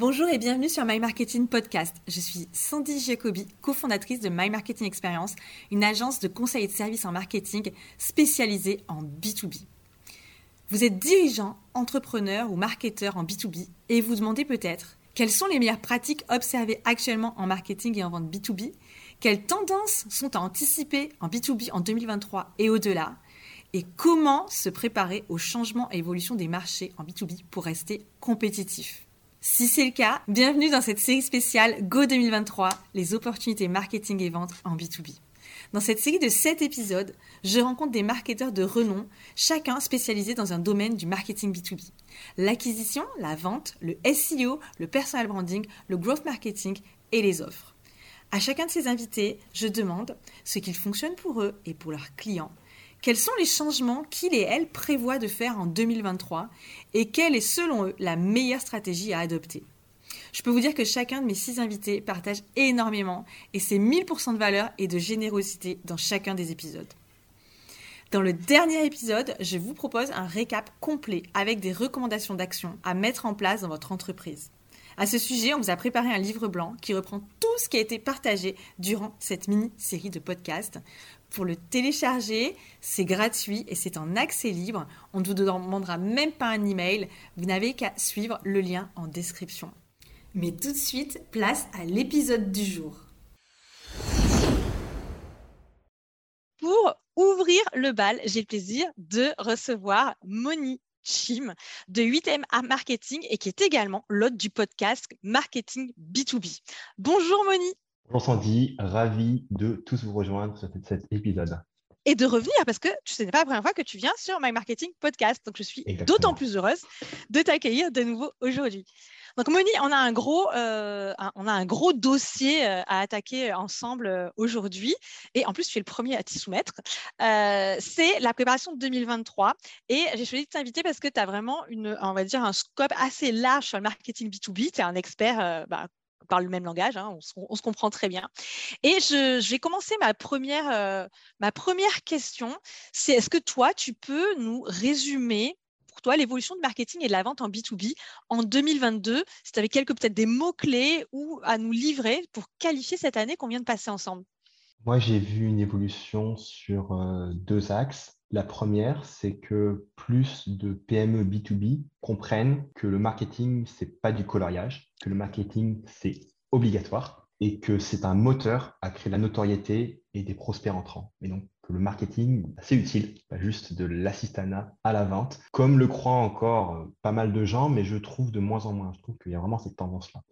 Bonjour et bienvenue sur My Marketing Podcast. Je suis Sandy Jacobi, cofondatrice de My Marketing Experience, une agence de conseil et de services en marketing spécialisée en B2B. Vous êtes dirigeant, entrepreneur ou marketeur en B2B et vous demandez peut-être quelles sont les meilleures pratiques observées actuellement en marketing et en vente B2B Quelles tendances sont à anticiper en B2B en 2023 et au-delà? Et comment se préparer aux changements et évolutions des marchés en B2B pour rester compétitif? Si c'est le cas, bienvenue dans cette série spéciale Go 2023, les opportunités marketing et vente en B2B. Dans cette série de 7 épisodes, je rencontre des marketeurs de renom, chacun spécialisé dans un domaine du marketing B2B. L'acquisition, la vente, le SEO, le personal branding, le growth marketing et les offres. À chacun de ces invités, je demande ce qu'il fonctionne pour eux et pour leurs clients quels sont les changements qu'ils et elles prévoient de faire en 2023 et quelle est selon eux la meilleure stratégie à adopter? Je peux vous dire que chacun de mes six invités partage énormément et c'est 1000% de valeur et de générosité dans chacun des épisodes. Dans le dernier épisode, je vous propose un récap complet avec des recommandations d'action à mettre en place dans votre entreprise. À ce sujet, on vous a préparé un livre blanc qui reprend tout ce qui a été partagé durant cette mini-série de podcasts. Pour le télécharger, c'est gratuit et c'est en accès libre. On ne vous demandera même pas un email. Vous n'avez qu'à suivre le lien en description. Mais tout de suite, place à l'épisode du jour. Pour ouvrir le bal, j'ai le plaisir de recevoir Moni Chim de 8M Marketing et qui est également l'hôte du podcast Marketing B2B. Bonjour Moni. Sandy, ravi de tous vous rejoindre sur cet épisode. Et de revenir parce que ce n'est pas la première fois que tu viens sur My Marketing Podcast. Donc je suis d'autant plus heureuse de t'accueillir de nouveau aujourd'hui. Donc Moni, on a un gros, euh, on a un gros dossier euh, à attaquer ensemble euh, aujourd'hui. Et en plus, tu es le premier à t'y soumettre. c'est la préparation de 2023. Et j'ai choisi de t'inviter parce que tu as vraiment une, on va dire, un scope assez large sur le marketing B2B. Tu es un expert bah, parle le même langage, hein, on, se, comprend très bien. Et je, vais commencer ma première, euh, ma première question, c'est est-ce que toi, tu peux nous résumer pour toi l'évolution de marketing et de la vente en B2B en 2022, si tu avais quelques peut-être des mots-clés ou à nous livrer pour qualifier cette année qu'on vient de passer ensemble Moi, j'ai vu une évolution sur euh, deux axes. La première, c'est que plus de PME B2B comprennent que le marketing, c'est pas du coloriage, que le marketing, c'est obligatoire et que c'est un moteur à créer la notoriété et des prospects entrants. Et donc, que le marketing, c'est utile, pas juste de l'assistanat à la vente, comme le croient encore euh, pas mal de gens, mais je trouve de moins en moins. Je trouve qu'il y a vraiment cette tendance-là.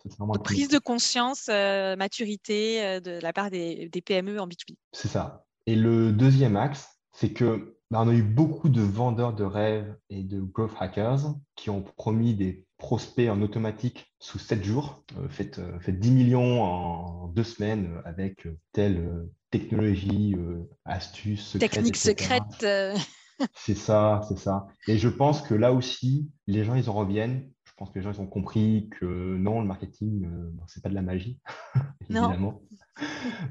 Prise de conscience, euh, maturité euh, de la part des, des PME en B2B. C'est ça. Et le deuxième axe, c'est que bah, on a eu beaucoup de vendeurs de rêves et de growth hackers qui ont promis des prospects en automatique sous 7 jours. Euh, faites, 10 euh, millions en deux semaines euh, avec telle technologie, astuce, technique secrète. c'est ça, c'est ça. Et je pense que là aussi, les gens, ils en reviennent. Je pense que les gens, ils ont compris que non, le marketing, ce c'est pas de la magie, évidemment.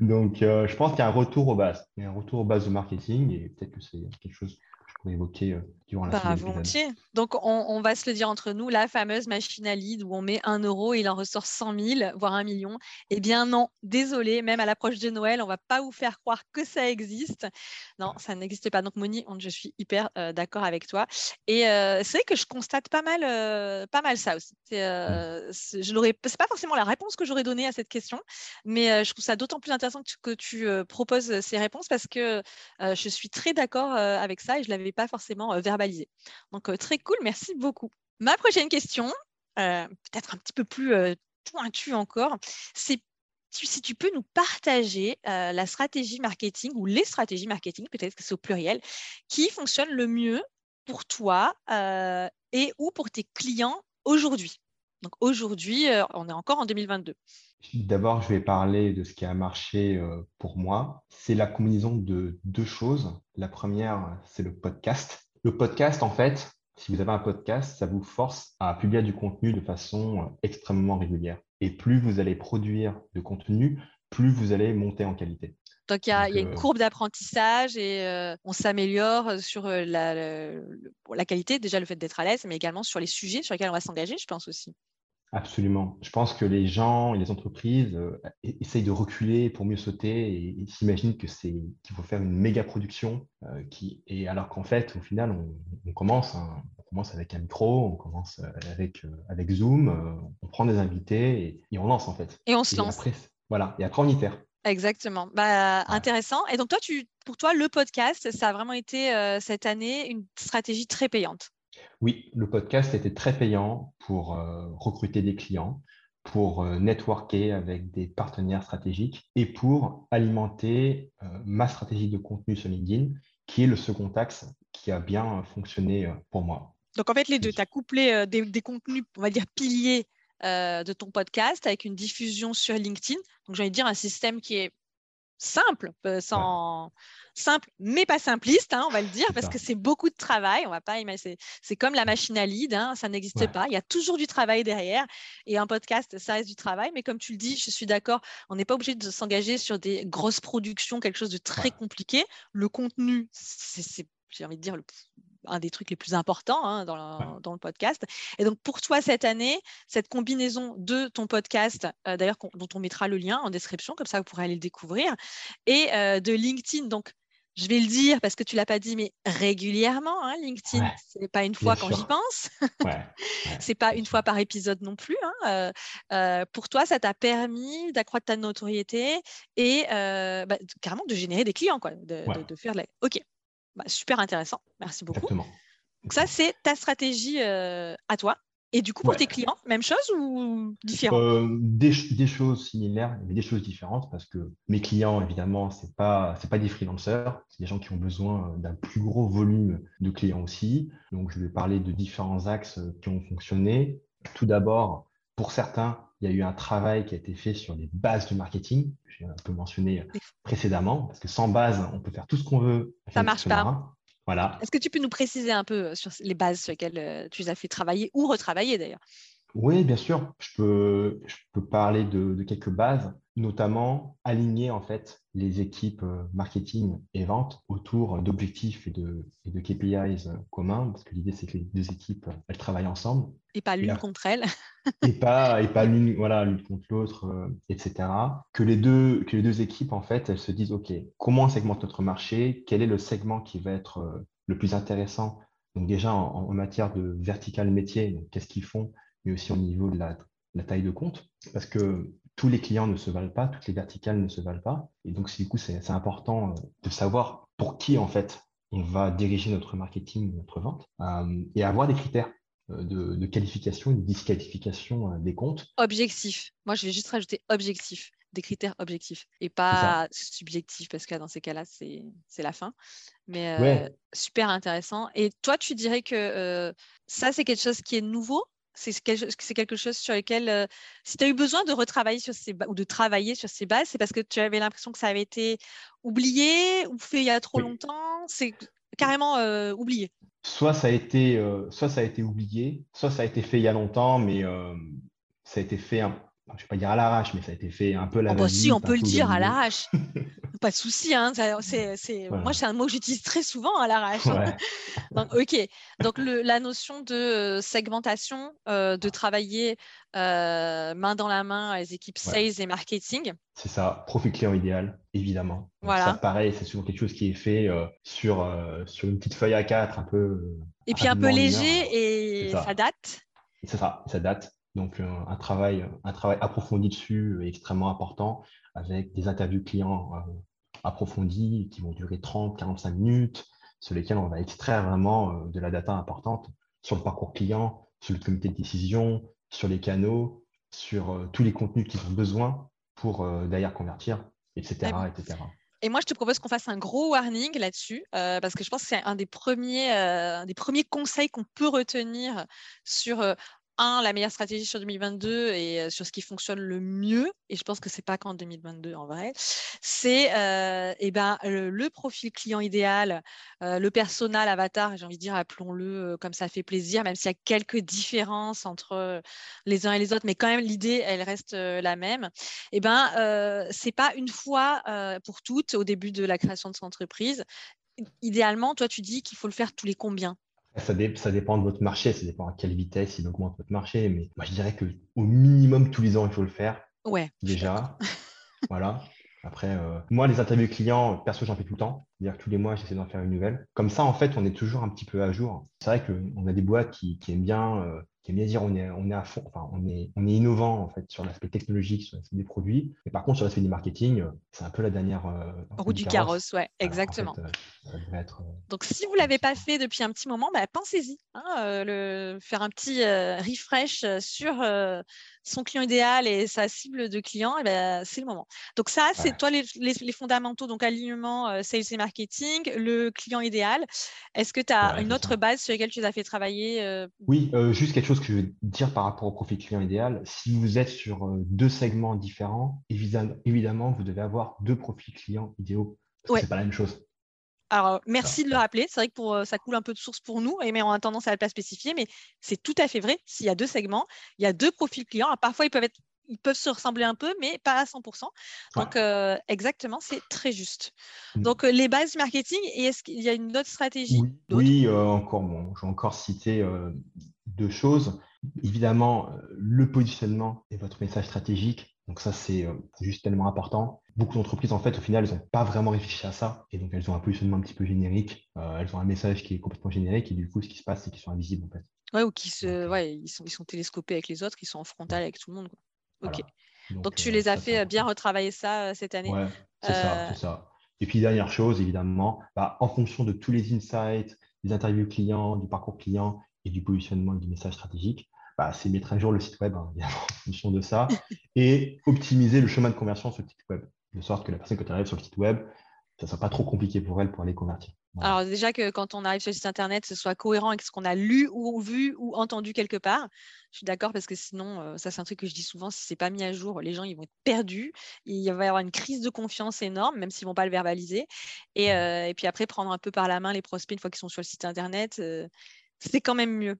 Donc, euh, je pense qu'il y a un retour aux bases. Il y a un retour aux bases du marketing et peut-être que c'est quelque chose évoquer euh, durant la bah, volontiers. Donc, on, va se le dire entre nous, la fameuse machine à lead où on met un euro et il en ressort 100 000, voire un million. Eh bien, non, désolé, même à l'approche de Noël, on ne va pas vous faire croire que ça existe. Non, ça n'existe pas. Donc, Moni, je suis hyper euh, d'accord avec toi. Et euh, c'est vrai que je constate pas mal, pas mal ça aussi. C'est, je n'aurais, c'est pas forcément la réponse que j'aurais donnée à cette question, mais je trouve ça d'autant plus intéressant que tu, proposes ces réponses parce que je suis très d'accord avec ça et je l'avais pas forcément euh, verbalisé. Donc, euh, très cool, merci beaucoup. Ma prochaine question, euh, peut-être un petit peu plus pointue encore, c'est si tu peux nous partager la stratégie marketing ou les stratégies marketing, peut-être que c'est au pluriel, qui fonctionnent le mieux pour toi et ou pour tes clients aujourd'hui. Donc aujourd'hui, on est encore en 2022. D'abord, je vais parler de ce qui a marché euh, pour moi. C'est la combinaison de deux choses. La première, c'est le podcast. Le podcast, en fait, si vous avez un podcast, ça vous force à publier du contenu de façon euh, extrêmement régulière. Et plus vous allez produire de contenu, plus vous allez monter en qualité. Donc, il y, a, une euh, courbe d'apprentissage et on s'améliore sur la, la, qualité, déjà le fait d'être à l'aise, mais également sur les sujets sur lesquels on va s'engager, je pense aussi. Absolument. Je pense que les gens et les entreprises euh, essayent de reculer pour mieux sauter et, s'imaginent que c'est qu'il faut faire une méga production, euh, qui, et alors qu'en fait, au final, on, commence, hein, on commence avec un micro, on commence avec, avec Zoom, on prend des invités et, on lance en fait. Et on se lance. voilà. Et après, on itère. Exactement. Bah, Intéressant. Et donc, toi, tu, pour toi, le podcast, ça a vraiment été euh, cette année une stratégie très payante? Oui, le podcast était très payant pour euh, recruter des clients, pour euh, networker avec des partenaires stratégiques et pour alimenter ma stratégie de contenu sur LinkedIn, qui est le second axe qui a bien fonctionné pour moi. Donc, en fait, les deux, tu as couplé des, des, contenus, on va dire, piliers euh, de ton podcast avec une diffusion sur LinkedIn. Donc, j'ai envie de dire un système qui est simple, euh, sans simple, mais pas simpliste, hein, on va le dire, parce que c'est beaucoup de travail. On va pas imaginer. C'est comme la machine à lead, hein, ça n'existe pas. Il y a toujours du travail derrière. Et un podcast, ça reste du travail. Mais comme tu le dis, je suis d'accord. On n'est pas obligé de s'engager sur des grosses productions, quelque chose de très compliqué. Le contenu, c'est, j'ai envie de dire, le un des trucs les plus importants hein, dans, le podcast. Et donc, pour toi, cette année, cette combinaison de ton podcast, euh, d'ailleurs, dont on mettra le lien en description, comme ça, vous pourrez aller le découvrir, et euh, de LinkedIn, donc, je vais le dire parce que tu l'as pas dit, mais régulièrement, hein, LinkedIn, ce n'est pas une fois quand j'y pense. Ouais, c'est pas une fois par épisode non plus. Hein, euh, pour toi, ça t'a permis d'accroître ta notoriété et bah, carrément de générer des clients, quoi, de, de faire. Ok, bah, super intéressant. Merci beaucoup. Exactement. Donc ça, c'est ta stratégie euh, à toi. Et du coup, pour tes clients, même chose ou différent? Euh, des, choses similaires, mais des choses différentes parce que mes clients, évidemment, ce n'est pas, pas des freelancers, c'est des gens qui ont besoin d'un plus gros volume de clients aussi. Donc, je vais parler de différents axes qui ont fonctionné. Tout d'abord, pour certains, il y a eu un travail qui a été fait sur les bases du marketing, j'ai un peu mentionné précédemment, parce que sans base, on peut faire tout ce qu'on veut. Ça marche pas. Voilà. Est-ce que tu peux nous préciser un peu euh, sur les bases sur lesquelles euh, tu les as fait travailler ou retravailler d'ailleurs? Oui, bien sûr. Je peux, je peux parler de, quelques bases, notamment aligner en fait les équipes euh, marketing et vente autour d'objectifs et de, et de KPIs communs, parce que l'idée c'est que les deux équipes elles travaillent ensemble. Et pas l'une contre elle. et pas, et pas l'une voilà, l'une contre l'autre, euh, etc. Que les, deux, que les deux équipes en fait elles se disent ok, comment on segmente notre marché? Quel est le segment qui va être euh, le plus intéressant? Donc déjà en, matière de vertical métier, qu'est-ce qu'ils font? Mais aussi au niveau de la, taille de compte, parce que tous les clients ne se valent pas, toutes les verticales ne se valent pas. Et donc, du coup, c'est important euh, de savoir pour qui, en fait, on va diriger notre marketing, notre vente, euh, et avoir des critères euh, de, qualification et de disqualification des comptes. Objectif. Moi, je vais juste rajouter objectif, des critères objectifs et pas subjectifs, parce que dans ces cas-là, c'est la fin. Mais super intéressant. Et toi, tu dirais que ça, c'est quelque chose qui est nouveau? C'est quelque chose sur lequel, euh, si tu as eu besoin de retravailler sur ces ou de travailler sur ces bases, c'est parce que tu avais l'impression que ça avait été oublié ou fait il y a trop longtemps. C'est carrément euh, oublié. Soit ça, a été, euh, soit ça a été oublié, soit ça a été fait il y a longtemps, mais ça a été fait un, je ne vais pas dire à l'arrache, mais ça a été fait un peu à la oh bah si, on peut le dire à l'arrache. pas de souci. Hein, Moi, c'est un mot que j'utilise très souvent à l'arrache. Donc, OK. Donc, le, la notion de euh, segmentation, euh, de travailler euh, main dans la main les équipes sales et marketing. C'est ça. Profil client idéal, évidemment. Voilà. Ça, pareil, c'est souvent quelque chose qui est fait sur, sur une petite feuille A4 un peu. Et puis un peu léger et ça. date. C'est ça, ça date. Donc, un, travail, un travail approfondi dessus est extrêmement important avec des interviews clients euh, approfondies qui vont durer 30, 45 minutes, sur lesquelles on va extraire vraiment euh, de la data importante sur le parcours client, sur le comité de décision, sur les canaux, sur euh, tous les contenus qu'ils ont besoin pour derrière convertir, etc., etc. Et moi, je te propose qu'on fasse un gros warning là-dessus, parce que je pense que c'est un des premiers, des premiers conseils qu'on peut retenir sur la meilleure stratégie sur 2022 et euh, sur ce qui fonctionne le mieux, et je pense que c'est pas qu'en 2022 en vrai, c'est euh, eh ben, le, profil client idéal, euh, le persona, l'avatar, j'ai envie de dire, appelons-le comme ça fait plaisir, même s'il y a quelques différences entre les uns et les autres, mais quand même l'idée, elle reste la même. Et eh ben, c'est pas une fois pour toutes au début de la création de son entreprise. Idéalement, toi, tu dis qu'il faut le faire tous les combien? Ça, ça, dépend de votre marché, ça dépend à quelle vitesse il augmente votre marché. Mais moi, je dirais que au minimum, tous les ans, il faut le faire. Ouais. Déjà. voilà. Après, euh, moi, les interviews clients, perso, j'en fais tout le temps. C'est-à-dire que tous les mois, j'essaie d'en faire une nouvelle. Comme ça, en fait, on est toujours un petit peu à jour. C'est vrai qu'on a des boîtes qui, aiment bien, euh, aiment bien dire on est, on est à fond, enfin, on est, on est innovant en fait sur l'aspect technologique, sur l'aspect des produits. Mais par contre, sur l'aspect du marketing, euh, c'est un peu la dernière roue du carrosse, ouais, exactement. Donc, si vous ne l'avez pas fait depuis un petit moment, bah, pensez-y. Hein, le, faire un petit refresh sur son client idéal et sa cible de clients, eh ben, c'est le moment. Donc ça, c'est toi les, fondamentaux, donc alignement, euh, sales et marketing, le client idéal. Est-ce que tu as une autre base sur laquelle tu les as fait travailler euh? Oui, euh, juste quelque chose que je veux dire par rapport au profil client idéal. Si vous êtes sur deux segments différents, évidemment, vous devez avoir deux profils clients idéaux. Parce c'est pas la même chose. Alors, merci de le rappeler. C'est vrai que pour, ça coule un peu de source pour nous, mais on a tendance à ne pas spécifier, mais c'est tout à fait vrai. S'il y a deux segments, il y a deux profils clients. parfois, ils peuvent, être, ils peuvent se ressembler un peu, mais pas à 100%. Donc, exactement, c'est très juste. Mmh. Donc, les bases du marketing, et est-ce qu'il y a une autre stratégie Oui, encore, bon, je vais encore citer deux choses. Évidemment, le positionnement et votre message stratégique donc ça, euh, c'est juste tellement important. Beaucoup d'entreprises, en fait, au final, elles n'ont pas vraiment réfléchi à ça. Et donc, elles ont un positionnement un petit peu générique. Euh, elles ont un message qui est complètement générique. Et du coup, ce qui se passe, c'est qu'ils sont invisibles, en fait. Ouais, ou qui se, euh, ouais, ils sont, ils sont télescopés avec les autres, ils sont en frontal avec tout le monde. Ok. Donc, tu les as fait bien retravailler ça cette année. Ouais, c'est ça, c'est ça. Et puis, dernière chose, évidemment, bah, en fonction de tous les insights, des interviews clients, du parcours client et du positionnement et du message stratégique, bah, c'est mettre à jour le site web hein, en fonction de ça et optimiser le chemin de conversion sur le site web, de sorte que la personne, quand elle arrive sur le site web, ça ne soit pas trop compliqué pour elle pour aller convertir. Alors déjà que quand on arrive sur le site internet, ce soit cohérent avec ce qu'on a lu ou vu ou entendu quelque part. Je suis d'accord parce que sinon, euh, ça c'est un truc que je dis souvent, si c'est pas mis à jour, les gens ils vont être perdus. Il va y avoir une crise de confiance énorme, même s'ils vont pas le verbaliser. Et, euh, et, puis après, prendre un peu par la main les prospects une fois qu'ils sont sur le site internet, euh, c'est quand même mieux.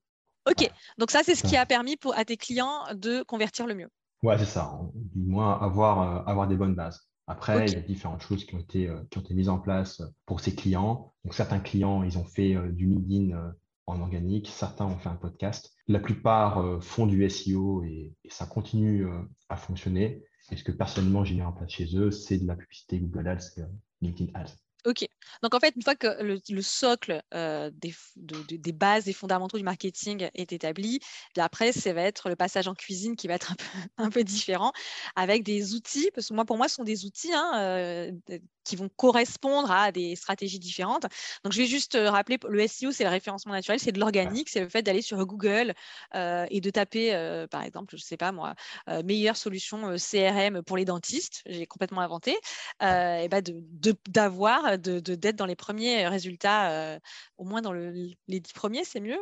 Ok, donc ça, c'est ce qui a permis pour, à tes clients de convertir le mieux. Ouais, c'est ça. Du moins, avoir, euh, avoir des bonnes bases. Après, il y a différentes choses qui ont, été, euh, qui ont été mises en place pour ces clients. Donc, certains clients, ils ont fait euh, du LinkedIn en organique, certains ont fait un podcast. La plupart font du SEO et, et ça continue à fonctionner. Et ce que personnellement j'ai mis en place chez eux, c'est de la publicité Google Ads, LinkedIn Ads. Ok. Donc en fait, une fois que le, socle euh, des, des, bases, des fondamentaux du marketing est établi, après, ça va être le passage en cuisine qui va être un peu, un peu différent avec des outils, parce que moi, pour moi, ce sont des outils hein, euh, qui vont correspondre à des stratégies différentes. Donc je vais juste euh, rappeler, le SEO, c'est le référencement naturel, c'est de l'organique, c'est le fait d'aller sur Google et de taper, par exemple, je ne sais pas moi, meilleure solution CRM pour les dentistes, j'ai complètement inventé, et ben d'avoir d'être dans les premiers résultats, euh, au moins dans les dix premiers, c'est mieux,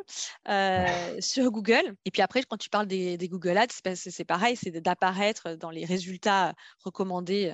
euh, sur Google. Et puis après, quand tu parles des, Google Ads, c'est pareil, c'est d'apparaître dans les résultats recommandés,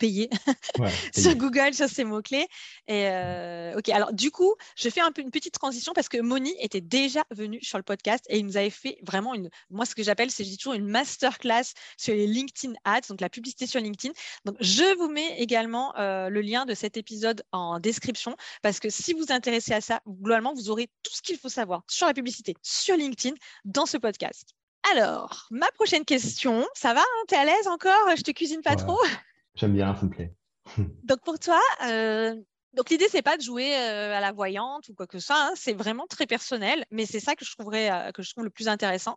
payer sur Google sur ces mots-clés. Et euh, ok, alors du coup, je fais un peu une petite transition parce que Moni était déjà venue sur le podcast et il nous avait fait vraiment une, moi ce que j'appelle, c'est toujours une masterclass sur les LinkedIn Ads, donc la publicité sur LinkedIn. Donc je vous mets également euh, le lien de cet épisode en description parce que si vous vous intéressez à ça, globalement, vous aurez tout ce qu'il faut savoir sur la publicité sur LinkedIn dans ce podcast. Alors, ma prochaine question, ça va hein, Tu es à l'aise encore? Je te cuisine pas trop? J'aime bien, s'il me plaît. donc pour toi, euh, donc l'idée c'est pas de jouer euh, à la voyante ou quoi que ce soit, hein, c'est vraiment très personnel, mais c'est ça que je trouverais euh, que je trouve le plus intéressant.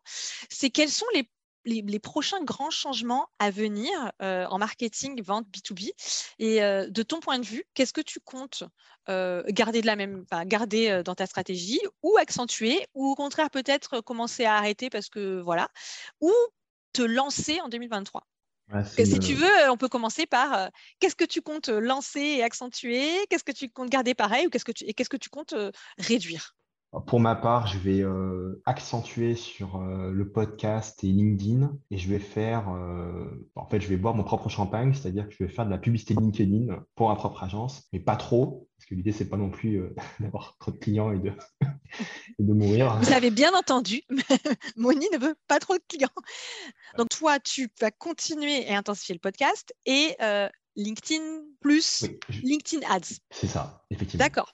C'est quels sont les, les, prochains grands changements à venir en marketing, vente B2B et de ton point de vue, qu'est-ce que tu comptes garder de la même, garder dans ta stratégie ou accentuer ou au contraire peut-être commencer à arrêter parce que voilà, ou te lancer en 2023 si tu veux, on peut commencer par euh, qu'est-ce que tu comptes euh, lancer et accentuer, qu'est-ce que tu comptes garder pareil ou qu'est-ce que tu, et qu'est-ce que tu comptes euh, réduire? Pour ma part, je vais accentuer sur le podcast et LinkedIn et je vais faire, en fait, je vais boire mon propre champagne, c'est-à-dire que je vais faire de la publicité LinkedIn pour ma propre agence, mais pas trop, parce que l'idée, c'est pas non plus d'avoir trop de clients et de, de mourir. Vous avez bien entendu, Moni ne veut pas trop de clients. Donc, toi, tu vas continuer et intensifier le podcast et euh, LinkedIn plus LinkedIn Ads. C'est ça, effectivement. D'accord.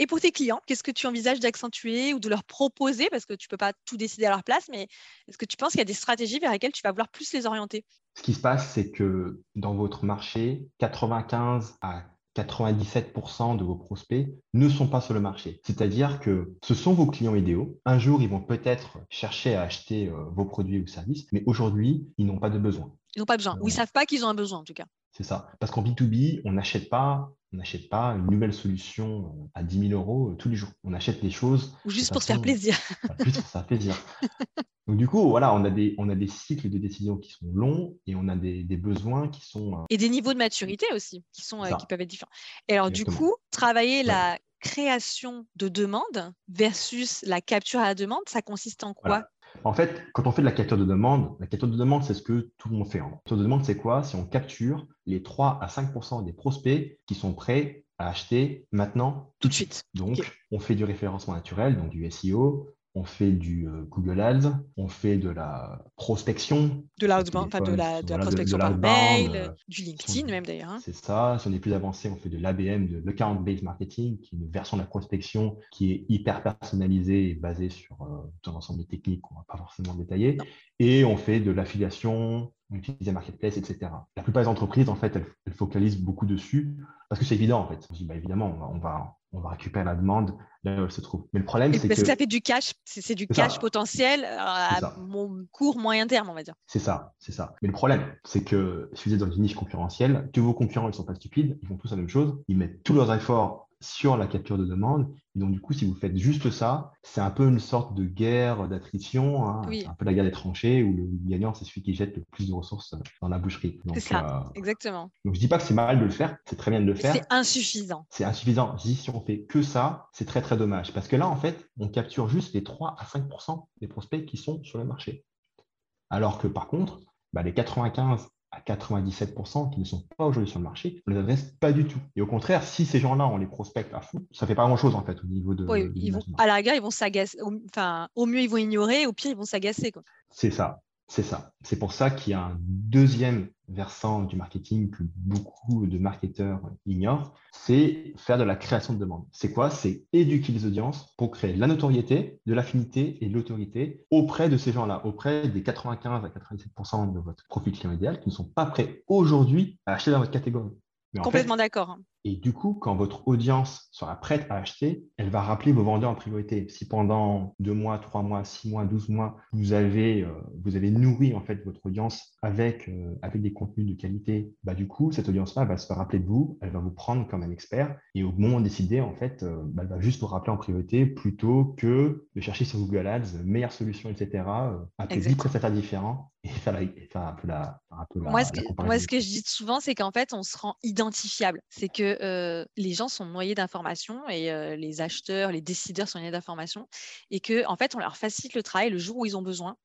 Et pour tes clients, qu'est-ce que tu envisages d'accentuer ou de leur proposer? Parce que tu ne peux pas tout décider à leur place, mais est-ce que tu penses qu'il y a des stratégies vers lesquelles tu vas vouloir plus les orienter? Ce qui se passe, c'est que dans votre marché, 95 à 97% de vos prospects ne sont pas sur le marché. C'est-à-dire que ce sont vos clients idéaux. Un jour, ils vont peut-être chercher à acheter euh, vos produits ou services, mais aujourd'hui, ils n'ont pas de besoin. Ils n'ont pas besoin, ou ils ne savent pas qu'ils ont un besoin en tout cas. C'est ça. Parce qu'en B2B, on n'achète pas, on n'achète pas une nouvelle solution euh, à 10 000 euros euh, tous les jours. On achète des choses. Ou juste pour se faire plaisir. juste pour se faire plaisir. Donc du coup, voilà, on a, des, on a des cycles de décision qui sont longs et on a des, besoins qui sont... Euh, et des niveaux de maturité aussi qui, sont, qui peuvent être différents. Et alors du coup, travailler la création de demande versus la capture à la demande, ça consiste en quoi en fait, quand on fait de la capture de demande, la capture de demande, c'est ce que tout le monde fait. La capture de demande, c'est quoi? Si on capture les 3 à 5% des prospects qui sont prêts à acheter maintenant, tout de suite. Donc, on fait du référencement naturel, donc du SEO, on fait du euh, Google Ads, on fait de la prospection. De l'outbound, enfin de la, de la prospection par mail, euh, du LinkedIn même d'ailleurs. Hein. C'est ça. Si on est plus avancé, on fait de l'ABM, de l'account-based marketing, qui est une version de la prospection qui est hyper personnalisée et basée sur euh, tout un ensemble de techniques qu'on ne va pas forcément détailler. Et on fait de l'affiliation, on utilise des marketplaces, etc. La plupart des entreprises, en fait, elles, focalisent beaucoup dessus parce que c'est évident, en fait. On dit, bah, évidemment, on va, on va récupérer la demande là où elle se trouve. Mais le problème, c'est que... Parce que ça fait du cash, c'est du cash potentiel à mon court, moyen terme, on va dire. C'est ça, c'est ça. Mais le problème, c'est que si vous êtes dans une niche concurrentielle, tous vos concurrents, ils ne sont pas stupides, ils font tous la même chose, ils mettent tous leurs efforts sur la capture de demande. Et donc, du coup, si vous faites juste ça, c'est un peu une sorte de guerre d'attrition, hein. un peu la guerre des tranchées où le gagnant, c'est celui qui jette le plus de ressources dans la boucherie. C'est ça, euh, exactement. Donc, je dis pas que c'est mal de le faire, c'est très bien de le faire. C'est insuffisant. C'est insuffisant. Je dis, si on fait que ça, c'est très, très dommage. Parce que là, en fait, on capture juste les 3 à 5% des prospects qui sont sur le marché. Alors que par contre, bah, les 95 à 97% qui ne sont pas aujourd'hui sur le marché, on ne les adresse pas du tout. Et au contraire, si ces gens-là, on les prospecte à fond, ça ne fait pas grand-chose en fait au niveau de. Oui, ils vont, à la rigueur, ils vont s'agacer. Enfin, au mieux, ils vont ignorer, au pire, ils vont s'agacer. C'est ça. C'est ça. C'est pour ça qu'il y a un deuxième versant du marketing que beaucoup de marketeurs ignorent, c'est faire de la création de demande. C'est quoi? C'est éduquer les audiences pour créer la notoriété, de l'affinité et de l'autorité auprès de ces gens-là, auprès des 95 à 97% de votre profil client idéal qui ne sont pas prêts aujourd'hui à acheter dans votre catégorie. Complètement d'accord. Et du coup, quand votre audience sera prête à acheter, elle va rappeler vos vendeurs en priorité. Si pendant deux mois, trois mois, six mois, douze mois, vous avez, euh, vous avez nourri en fait votre audience avec, euh, avec des contenus de qualité, bah, du coup, cette audience-là va se rappeler de vous, elle va vous prendre comme un expert. Et au moment de décider, en fait, euh, bah, elle va juste vous rappeler en priorité plutôt que de chercher sur Google Ads, meilleure solution, etc. appeler 10 prestataires différents et faire, un peu la, un peu moi, ce que, moi, ce que je dis souvent, c'est qu'en fait, on se rend identifiable. C'est que euh, les gens sont noyés d'informations et euh, les acheteurs, les décideurs sont noyés d'informations et que en fait on leur facilite le travail le jour où ils ont besoin.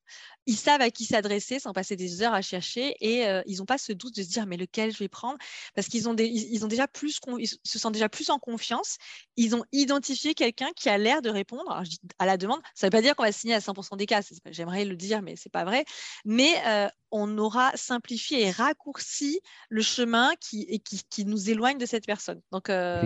Ils savent à qui s'adresser sans passer des heures à chercher et euh, ils n'ont pas ce doute de se dire mais lequel je vais prendre? Parce qu'ils ont, ils, ont déjà plus ils se sentent déjà plus en confiance. Ils ont identifié quelqu'un qui a l'air de répondre à la demande. Ça ne veut pas dire qu'on va signer à 100% des cas. J'aimerais le dire mais c'est pas vrai. Mais on aura simplifié et raccourci le chemin qui, qui, nous éloigne de cette personne. Donc, euh,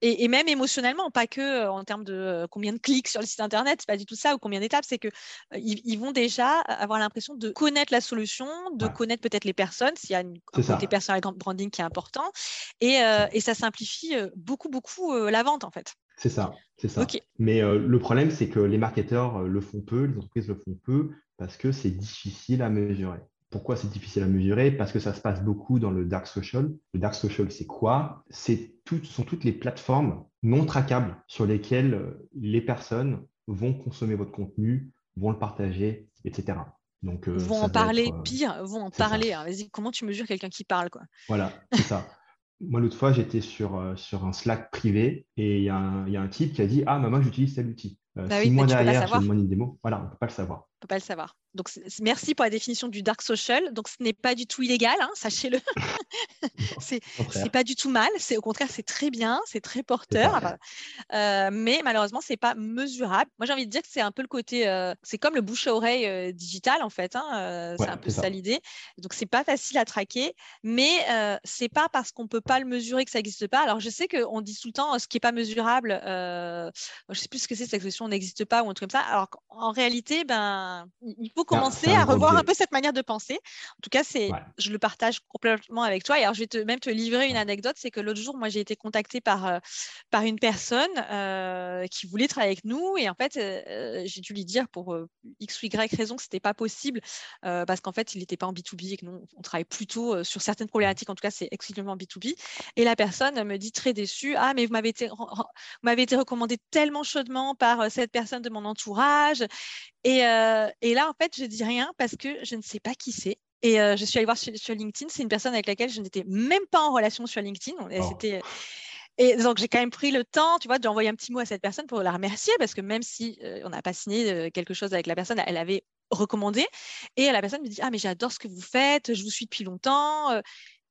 et, même émotionnellement, pas que euh, en termes de euh, combien de clics sur le site internet, c'est pas du tout ça, ou combien d'étapes, c'est que ils, vont déjà avoir l'impression de connaître la solution, de connaître peut-être les personnes, s'il y a une, un côté personal branding qui est important, et, et ça simplifie beaucoup, beaucoup la vente en fait. C'est ça, c'est ça. Mais le problème, c'est que les marketeurs le font peu, les entreprises le font peu, parce que c'est difficile à mesurer. Pourquoi c'est difficile à mesurer? Parce que ça se passe beaucoup dans le dark social. Le dark social, c'est quoi? C'est tout, sont toutes les plateformes non traquables sur lesquelles euh, les personnes vont consommer votre contenu, vont le partager, etc. Donc, euh, vont en parler, euh, pire, vont en parler. Hein. Vas-y, comment tu mesures quelqu'un qui parle quoi? Voilà, c'est ça. Moi, l'autre fois, j'étais sur, sur un Slack privé et il y, a un type qui a dit Ah, maman, j'utilise tel outil. Bah six mois derrière, je demande une démo. Voilà, on ne peut pas le savoir. Peut pas le savoir. Donc, merci pour la définition du dark social. Donc, ce n'est pas du tout illégal, hein, sachez-le. c'est pas du tout mal. C'est au contraire, c'est très bien, c'est très porteur. Euh, mais malheureusement, c'est pas mesurable. Moi, j'ai envie de dire que c'est un peu le côté, euh, c'est comme le bouche à oreille euh, digital en fait. Hein, c'est un peu ça, l'idée. Donc, c'est pas facile à traquer, mais c'est pas parce qu'on peut pas le mesurer que ça n'existe pas. Alors, je sais qu'on dit tout le temps ce qui est pas mesurable. je sais plus ce que c'est cette expression n'existe pas ou un truc comme ça. Alors qu'en réalité, ben, il faut commencer à revoir un peu cette manière de penser. En tout cas, c'est, je le partage complètement avec toi. Et alors, je vais te, même te livrer une anecdote. C'est que l'autre jour, moi, j'ai été contactée par, euh, par une personne euh, qui voulait travailler avec nous. Et en fait, euh, j'ai dû lui dire pour X ou Y raison que ce n'était pas possible parce qu'en fait, il n'était pas en B2B et que nous, on travaille plutôt sur certaines problématiques. En tout cas, c'est exclusivement B2B. Et la personne me dit très déçue Ah, mais vous m'avez été, m'avez été recommandé tellement chaudement par cette personne de mon entourage. Et, et là, en fait, je dis rien parce que je ne sais pas qui c'est. Et je suis allée voir sur, LinkedIn. C'est une personne avec laquelle je n'étais même pas en relation sur LinkedIn. Et, c'était, et donc, j'ai quand même pris le temps, tu vois, d'envoyer un petit mot à cette personne pour la remercier parce que même si on n'a pas signé quelque chose avec la personne, elle avait recommandé. Et la personne me dit Ah, mais j'adore ce que vous faites, je vous suis depuis longtemps.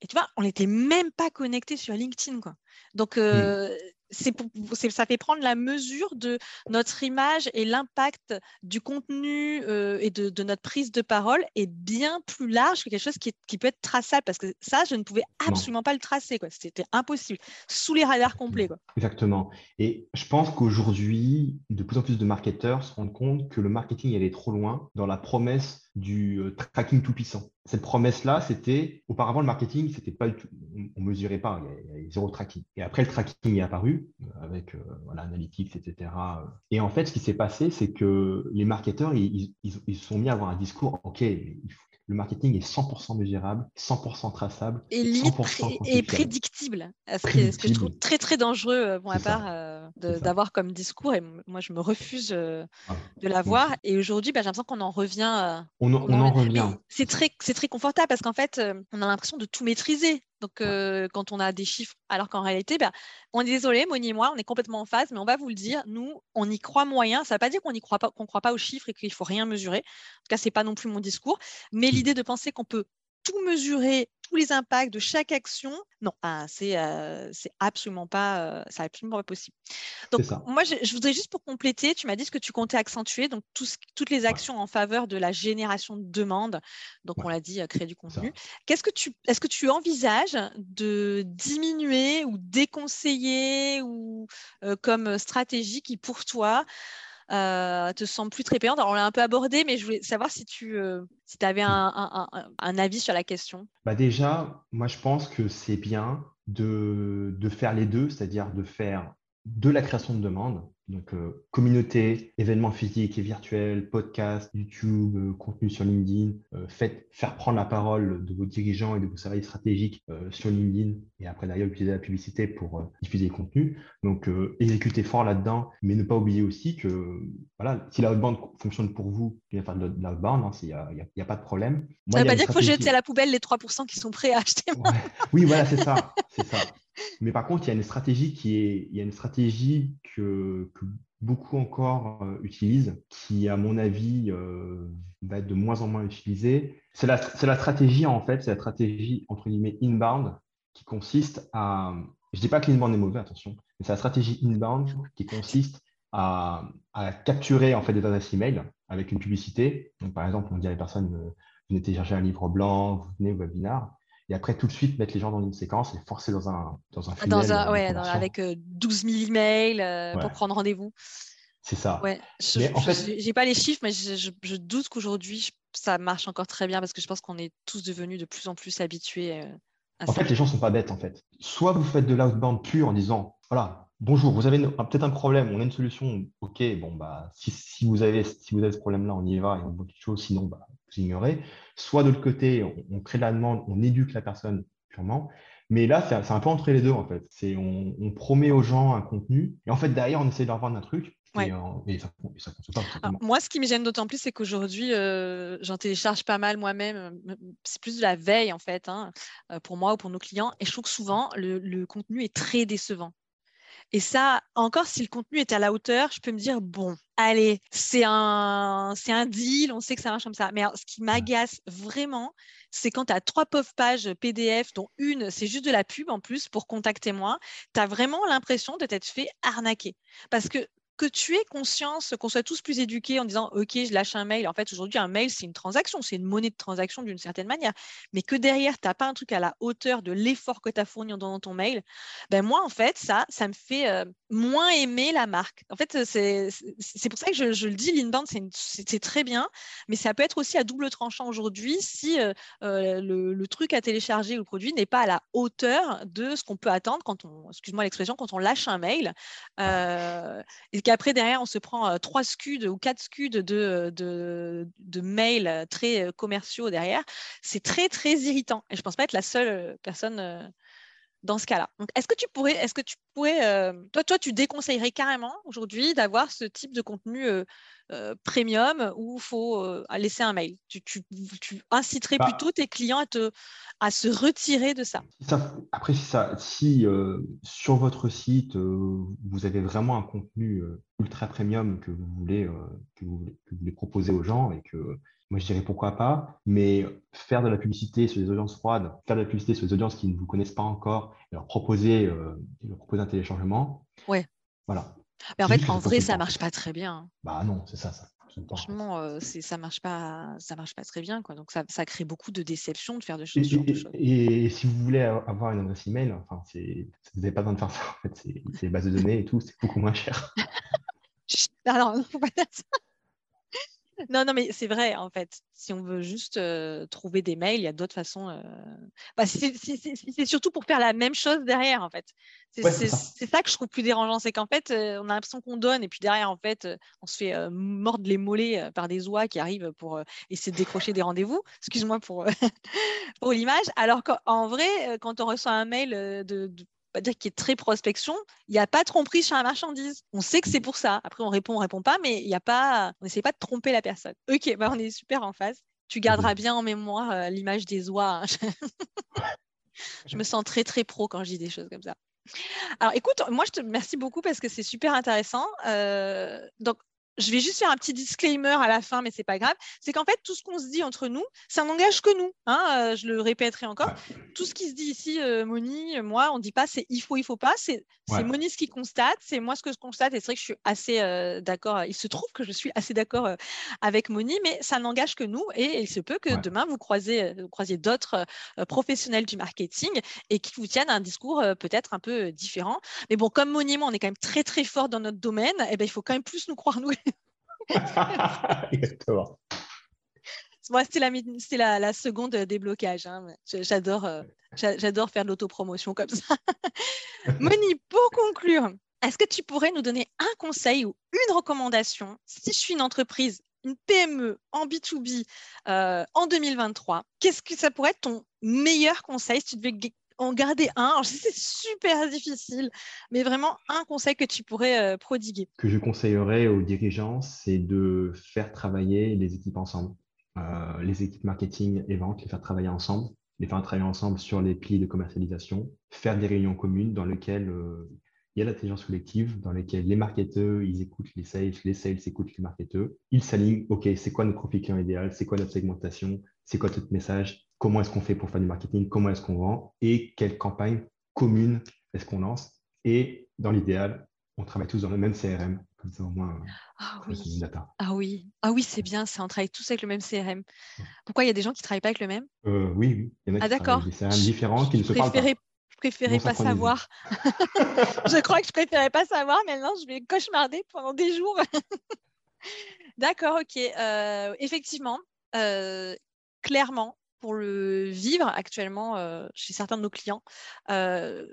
Et tu vois, on n'était même pas connecté sur LinkedIn. Quoi. Donc, mmh ça fait prendre la mesure de notre image et l'impact du contenu euh, et de, notre prise de parole est bien plus large que quelque chose qui, peut être traçable parce que ça, je ne pouvais absolument pas le tracer. C'était impossible, sous les radars complets. Quoi. Exactement. Et je pense qu'aujourd'hui, de plus en plus de marketeurs se rendent compte que le marketing est trop loin dans la promesse du euh, tracking tout puissant. Cette promesse-là, c'était auparavant le marketing, c'était pas on, ne mesurait pas, il y, avait zéro tracking. Et après le tracking est apparu euh, avec euh, l'analytics, etc. Et en fait, ce qui s'est passé, c'est que les marketeurs, ils, ils, sont mis à avoir un discours, ok, il faut, le marketing est 100% mesurable, 100% traçable et, 100% et prédictible. Ce, que je trouve très très dangereux euh, pour ma part euh, d'avoir comme discours et moi je me refuse euh, ah, de l'avoir. Et aujourd'hui, bah, j'ai l'impression qu'on en revient. on, en, revient. C'est très, très confortable parce qu'en fait, on a l'impression de tout maîtriser. Donc, quand on a des chiffres, alors qu'en réalité, ben, on est désolé, Moni et moi, on est complètement en phase, mais on va vous le dire, nous, on y croit moyen. Ça ne veut pas dire qu'on ne croit pas, qu'on croit pas aux chiffres et qu'il faut rien mesurer. En tout cas, c'est pas non plus mon discours. Mais mmh. l'idée de penser qu'on peut tout mesurer, tous les impacts de chaque action, non, c'est euh, absolument pas, euh, absolument pas possible. Donc moi, je, voudrais juste pour compléter, tu m'as dit ce que tu comptais accentuer, donc toutes les actions en faveur de la génération de demandes. Donc on l'a dit, euh, créer du contenu. Qu'est-ce que tu, est-ce que tu envisages de diminuer ou déconseiller ou comme stratégie qui pour toi euh, te semble plus très payante. Alors, on l'a un peu abordé, mais je voulais savoir si tu euh, si avais un, un, avis sur la question. Bah déjà, moi, je pense que c'est bien de, de faire les deux, c'est-à-dire de faire de la création de demandes donc, euh, communauté, événements physiques et virtuels, podcasts, YouTube, euh, contenu sur LinkedIn. Euh, faites, faire prendre la parole de vos dirigeants et de vos services stratégiques sur LinkedIn et après d'ailleurs utiliser la publicité pour diffuser les contenus. Donc, exécutez fort là-dedans, mais ne pas oublier aussi que voilà, si la bande fonctionne pour vous, il va faire de l'outbound, hein, il n'y a, pas de problème. ça ne veut pas dire qu'il faut jeter à la poubelle les 3% qui sont prêts à acheter. Oui, voilà, c'est ça. C'est ça. Mais par contre, il y a une stratégie qui est, il y a une stratégie que, beaucoup encore euh, utilisent, qui, à mon avis, euh, va être de moins en moins utilisée. C'est la, la, stratégie, en fait, c'est la stratégie, entre guillemets, inbound, qui consiste à, je dis pas que l'inbound est mauvais, attention, mais c'est la stratégie inbound qui consiste à, à, capturer, en fait, des adresses email avec une publicité. Donc, par exemple, on dit à la personne, euh, venez télécharger un livre blanc, vous venez au webinar et après tout de suite mettre les gens dans une séquence et forcer dans un dans un dans un, ouais, avec 12 000 emails euh, pour prendre rendez-vous. C'est ça. Ouais. Je n'ai pas les chiffres, mais je, je, doute qu'aujourd'hui ça marche encore très bien parce que je pense qu'on est tous devenus de plus en plus habitués. Euh, à en fait, les gens sont pas bêtes en fait. Soit vous faites de l'outbound pur en disant voilà bonjour, vous avez peut-être un problème, on a une solution. Ok, bon bah si, si vous avez si vous avez ce problème là, on y va et on voit quelque chose. Sinon bah vous ignorez. Soit de l'autre côté, on, crée la demande, on éduque la personne purement. Mais là, c'est un peu entre les deux, en fait. C'est on, promet aux gens un contenu, et en fait, derrière, on essaie de leur vendre un truc, et, euh, ça ne pas. moi, ce qui me gêne d'autant plus, c'est qu'aujourd'hui, euh, j'en télécharge pas mal moi-même. C'est plus de la veille, en fait, hein, euh, pour moi ou pour nos clients. Et je trouve que souvent, le, le contenu est très décevant. Et ça, encore si le contenu est à la hauteur, je peux me dire, bon, allez, c'est un, c'est un deal, on sait que ça marche comme ça. Mais ce qui m'agace vraiment, c'est quand tu as trois pauvres pages PDF, dont une, c'est juste de la pub en plus pour contacter moi, tu as vraiment l'impression de t'être fait arnaquer. Parce que que tu aies conscience, qu'on soit tous plus éduqués en disant OK, je lâche un mail. En fait, aujourd'hui, un mail, c'est une transaction, c'est une monnaie de transaction d'une certaine manière. Mais que derrière, tu n'as pas un truc à la hauteur de l'effort que tu as fourni dans ton mail, ben moi, en fait, ça, ça me fait euh, moins aimer la marque. En fait, c'est pour ça que je, le dis, l'inbound, c'est très bien, mais ça peut être aussi à double tranchant aujourd'hui si euh, euh, le, truc à télécharger ou le produit n'est pas à la hauteur de ce qu'on peut attendre quand on, excuse-moi l'expression, quand on lâche un mail. et après, derrière, on se prend trois scuds ou quatre scuds de, de, mails très commerciaux derrière. C'est très, très irritant. Et je ne pense pas être la seule personne dans ce cas-là. Est-ce que tu pourrais, est-ce que tu pourrais, toi, toi, tu déconseillerais carrément aujourd'hui d'avoir ce type de contenu premium où il faut laisser un mail? Tu, tu, inciterais bah plutôt tes clients à, te, à se retirer de ça, Après, si, ça, si sur votre site, vous avez vraiment un contenu ultra premium que vous voulez, que vous voulez proposer aux gens et que moi, je dirais pourquoi pas, mais faire de la publicité sur des audiences froides, faire de la publicité sur des audiences qui ne vous connaissent pas encore, et leur proposer, euh, leur proposer un téléchargement. Ouais. Voilà. Mais en fait, en vrai, ça marche pas très bien. Bah non, c'est ça, ça. Franchement, euh, ça marche pas, ça marche pas très bien, quoi. Donc ça, ça crée beaucoup de déception de faire de choses. Et, et, si vous voulez avoir une adresse email, enfin, c'est, vous n'avez pas besoin de faire ça. En fait, c'est, des bases de données et tout, c'est beaucoup moins cher. Alors, non, faut pas dire ça. Non, non, mais c'est vrai, en fait. Si on veut juste trouver des mails, il y a d'autres façons. Bah, c'est surtout pour faire la même chose derrière, en fait. C'est ça. que je trouve plus dérangeant, c'est qu'en fait, on a l'impression qu'on donne, et puis derrière, en fait, on se fait mordre les mollets par des oies qui arrivent pour essayer de décrocher des rendez-vous. Excuse-moi pour, pour l'image. Alors qu'en vrai, quand on reçoit un mail de pas dire qu'il est très prospection, il n'y a pas de tromperie sur la marchandise. On sait que c'est pour ça. Après, on répond, on répond pas, mais il y a pas, on n'essaie pas de tromper la personne. Ok, bah on est super en face. Tu garderas bien en mémoire euh, l'image des oies. Hein. je me sens très très pro quand je dis des choses comme ça. Alors écoute, moi je te remercie beaucoup parce que c'est super intéressant. Euh, donc je vais juste faire un petit disclaimer à la fin, mais c'est pas grave. C'est qu'en fait, tout ce qu'on se dit entre nous, ça n'engage que nous. Hein, euh, je le répéterai encore. Tout ce qui se dit ici, euh, Moni, moi, on ne dit pas c'est il faut, il faut pas. C'est Moni ce qui constate, c'est moi ce que je constate. Et c'est vrai que je suis assez euh, d'accord. Il se trouve que je suis assez d'accord avec Moni, mais ça n'engage que nous. Et il se peut que demain, vous, croisez, vous d'autres professionnels du marketing et qui vous tiennent un discours peut-être un peu différent. Mais bon, comme Moni et moi, on est quand même très, très fort dans notre domaine, et eh ben, il faut quand même plus nous croire, nous, Exactement. Moi, c'était la, la, seconde déblocage. Hein. J'adore, euh, j'adore faire de l'autopromotion comme ça. Moni, pour conclure, est-ce que tu pourrais nous donner un conseil ou une recommandation si je suis une entreprise, une PME en B2B euh, en 2023 Qu'est-ce que ça pourrait être ton meilleur conseil si tu devais en garder un. C'est super difficile, mais vraiment un conseil que tu pourrais euh, prodiguer. Que je conseillerais aux dirigeants, c'est de faire travailler les équipes ensemble. Euh, les équipes marketing et vente, les faire travailler ensemble, les faire travailler ensemble sur les plis de commercialisation, faire des réunions communes dans lesquelles euh, il y a l'intelligence collective, dans lesquelles les marketeurs, ils écoutent les sales, les sales écoutent les marketeurs, ils s'alignent, OK, c'est quoi notre profil client idéal, c'est quoi notre segmentation, c'est quoi notre message, comment est-ce qu'on fait pour faire du marketing, comment est-ce qu'on vend et quelle campagne commune est-ce qu'on lance. Et dans l'idéal, on travaille tous dans le même CRM. Comme ça, au moins, ah oui. ah oui, ah oui, c'est bien, ça. On travaille tous avec le même CRM. Pourquoi il y a des gens qui ne travaillent pas avec le même? Euh, Oui, oui. Il y en a ah, d'accord. des CRM différents qui ne se parlent pas. Je préférais pas savoir. je crois que je préférais pas savoir. Maintenant, je vais cauchemarder pendant des jours. D'accord, ok. Euh, effectivement, euh, clairement, pour le vivre actuellement euh, chez certains de nos clients, euh,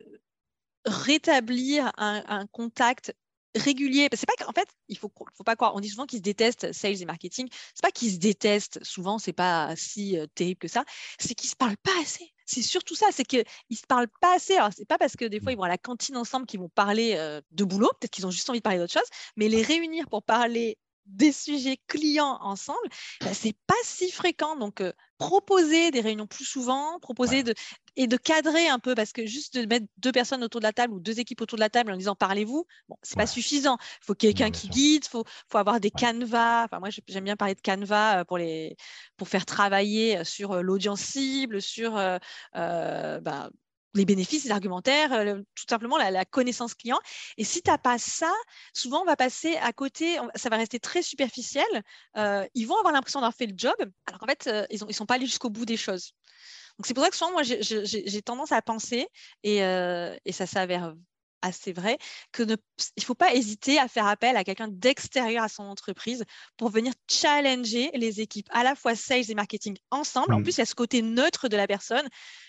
rétablir un, contact régulier. C'est pas qu'en fait, il faut, faut pas croire. On dit souvent qu'ils se détestent, sales et marketing. C'est pas qu'ils se détestent. Souvent, c'est pas si euh, terrible que ça. C'est qu'ils se parlent pas assez. C'est surtout ça, c'est qu'ils se parlent pas assez. Alors, c'est pas parce que des fois ils vont à la cantine ensemble qu'ils vont parler de boulot. Peut-être qu'ils ont juste envie de parler d'autre chose. Mais les réunir pour parler des sujets clients ensemble, bah, c'est pas si fréquent. Donc, euh, proposer des réunions plus souvent, proposer de, et de cadrer un peu, parce que juste de mettre deux personnes autour de la table ou deux équipes autour de la table en disant parlez-vous, bon, c'est pas suffisant. Il faut quelqu'un qui guide, il faut, faut, avoir des canevas. Enfin, moi, j'aime bien parler de canevas euh, pour, les, pour faire travailler sur euh, l'audience cible, sur bah, les bénéfices, les argumentaires, euh, tout simplement la, connaissance client. Et si tu n'as pas ça, souvent on va passer à côté, ça va rester très superficiel. Euh, ils vont avoir l'impression d'avoir fait le job, alors qu'en fait, euh, ils ne sont pas allés jusqu'au bout des choses. Donc c'est pour ça que souvent, moi, j'ai tendance à penser, et, et ça s'avère assez vrai que ne, il faut pas hésiter à faire appel à quelqu'un d'extérieur à son entreprise pour venir challenger les équipes, à la fois sales et marketing ensemble. En mmh. plus, il y a ce côté neutre de la personne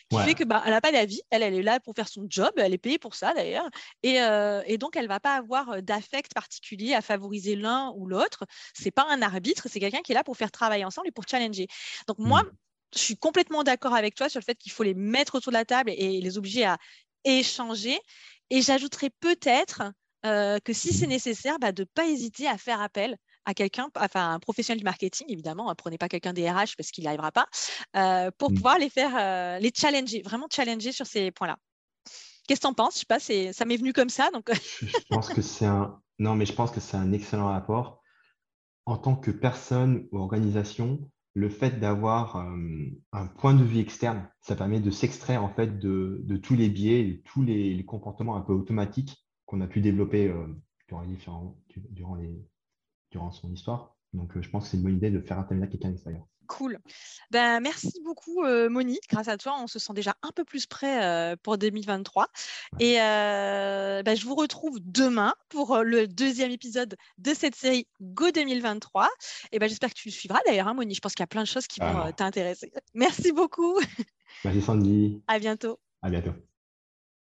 qui fait que bah, elle n'a pas d'avis, elle, elle est là pour faire son job, elle est payée pour ça d'ailleurs, et, euh, et, donc elle va pas avoir euh, d'affect particulier à favoriser l'un ou l'autre. C'est pas un arbitre, c'est quelqu'un qui est là pour faire travailler ensemble et pour challenger. Donc moi, mmh. je suis complètement d'accord avec toi sur le fait qu'il faut les mettre autour de la table et les obliger à échanger. Et j'ajouterais peut-être euh, que si c'est nécessaire, bah, de ne pas hésiter à faire appel à quelqu'un, enfin un professionnel du marketing, évidemment, ne hein, prenez pas quelqu'un des RH parce qu'il n'y arrivera pas, euh, pour mmh. pouvoir les faire, euh, les challenger, vraiment challenger sur ces points-là. Qu'est-ce que tu en penses? Je sais pas, ça m'est venu comme ça. Donc... je pense que c'est un... Non, mais je pense que c'est un excellent rapport. En tant que personne ou organisation, le fait d'avoir un point de vue externe, ça permet de s'extraire en fait de, tous les biais, de tous les, comportements un peu automatiques qu'on a pu développer durant, durant son histoire. Donc, je pense que c'est une bonne idée de faire intervenir quelqu'un d'extérieur. Cool. Ben, merci beaucoup, euh, Monique. Grâce à toi, on se sent déjà un peu plus prêt euh, pour 2023. Et euh, ben, je vous retrouve demain pour le deuxième épisode de cette série Go 2023. Et ben, j'espère que tu le suivras d'ailleurs, hein, Monique. Je pense qu'il y a plein de choses qui vont t'intéresser. Merci beaucoup. Merci, Sandy. À bientôt. À bientôt.